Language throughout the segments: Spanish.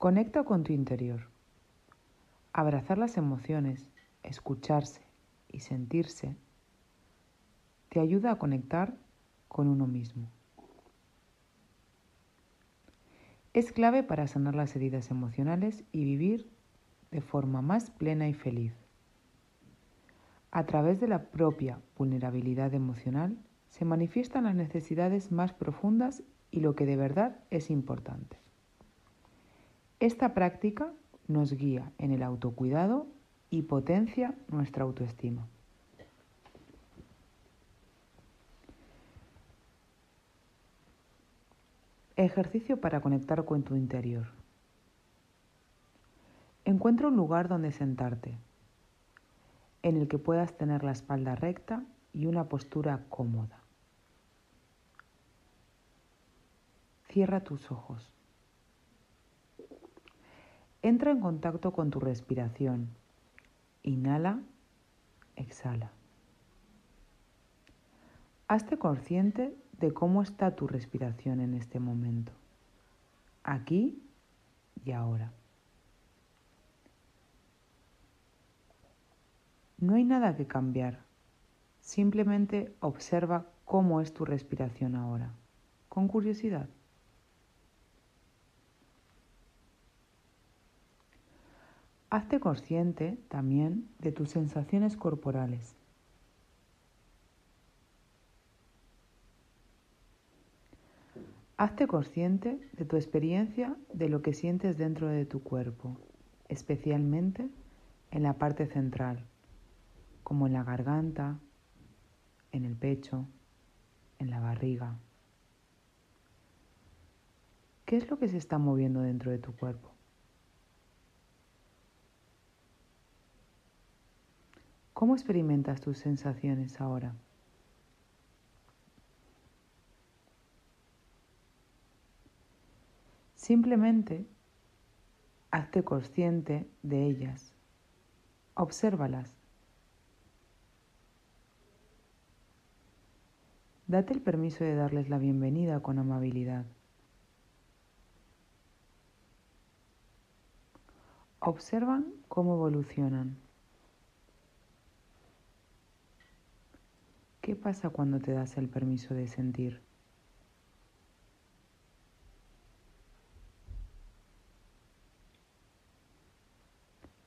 Conecta con tu interior. Abrazar las emociones, escucharse y sentirse te ayuda a conectar con uno mismo. Es clave para sanar las heridas emocionales y vivir de forma más plena y feliz. A través de la propia vulnerabilidad emocional se manifiestan las necesidades más profundas y lo que de verdad es importante. Esta práctica nos guía en el autocuidado y potencia nuestra autoestima. Ejercicio para conectar con tu interior. Encuentra un lugar donde sentarte, en el que puedas tener la espalda recta y una postura cómoda. Cierra tus ojos. Entra en contacto con tu respiración. Inhala, exhala. Hazte consciente de cómo está tu respiración en este momento, aquí y ahora. No hay nada que cambiar, simplemente observa cómo es tu respiración ahora, con curiosidad. Hazte consciente también de tus sensaciones corporales. Hazte consciente de tu experiencia de lo que sientes dentro de tu cuerpo, especialmente en la parte central, como en la garganta, en el pecho, en la barriga. ¿Qué es lo que se está moviendo dentro de tu cuerpo? ¿Cómo experimentas tus sensaciones ahora? Simplemente hazte consciente de ellas. Obsérvalas. Date el permiso de darles la bienvenida con amabilidad. Observan cómo evolucionan. ¿Qué pasa cuando te das el permiso de sentir?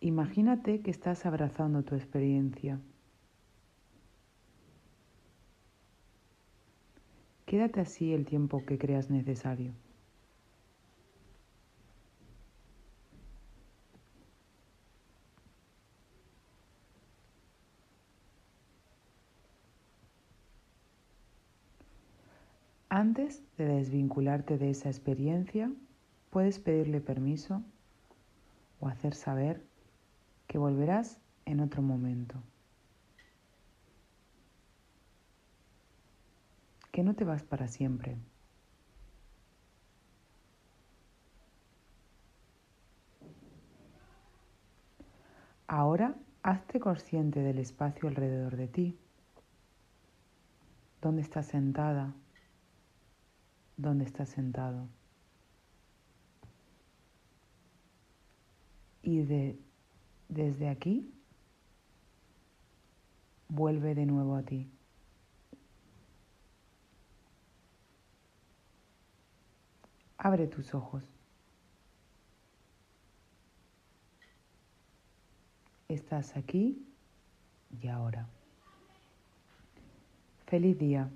Imagínate que estás abrazando tu experiencia. Quédate así el tiempo que creas necesario. Antes de desvincularte de esa experiencia, puedes pedirle permiso o hacer saber que volverás en otro momento. Que no te vas para siempre. Ahora hazte consciente del espacio alrededor de ti. ¿Dónde estás sentada? ¿Dónde estás sentado? Y de, desde aquí, vuelve de nuevo a ti. Abre tus ojos. Estás aquí y ahora. Feliz día.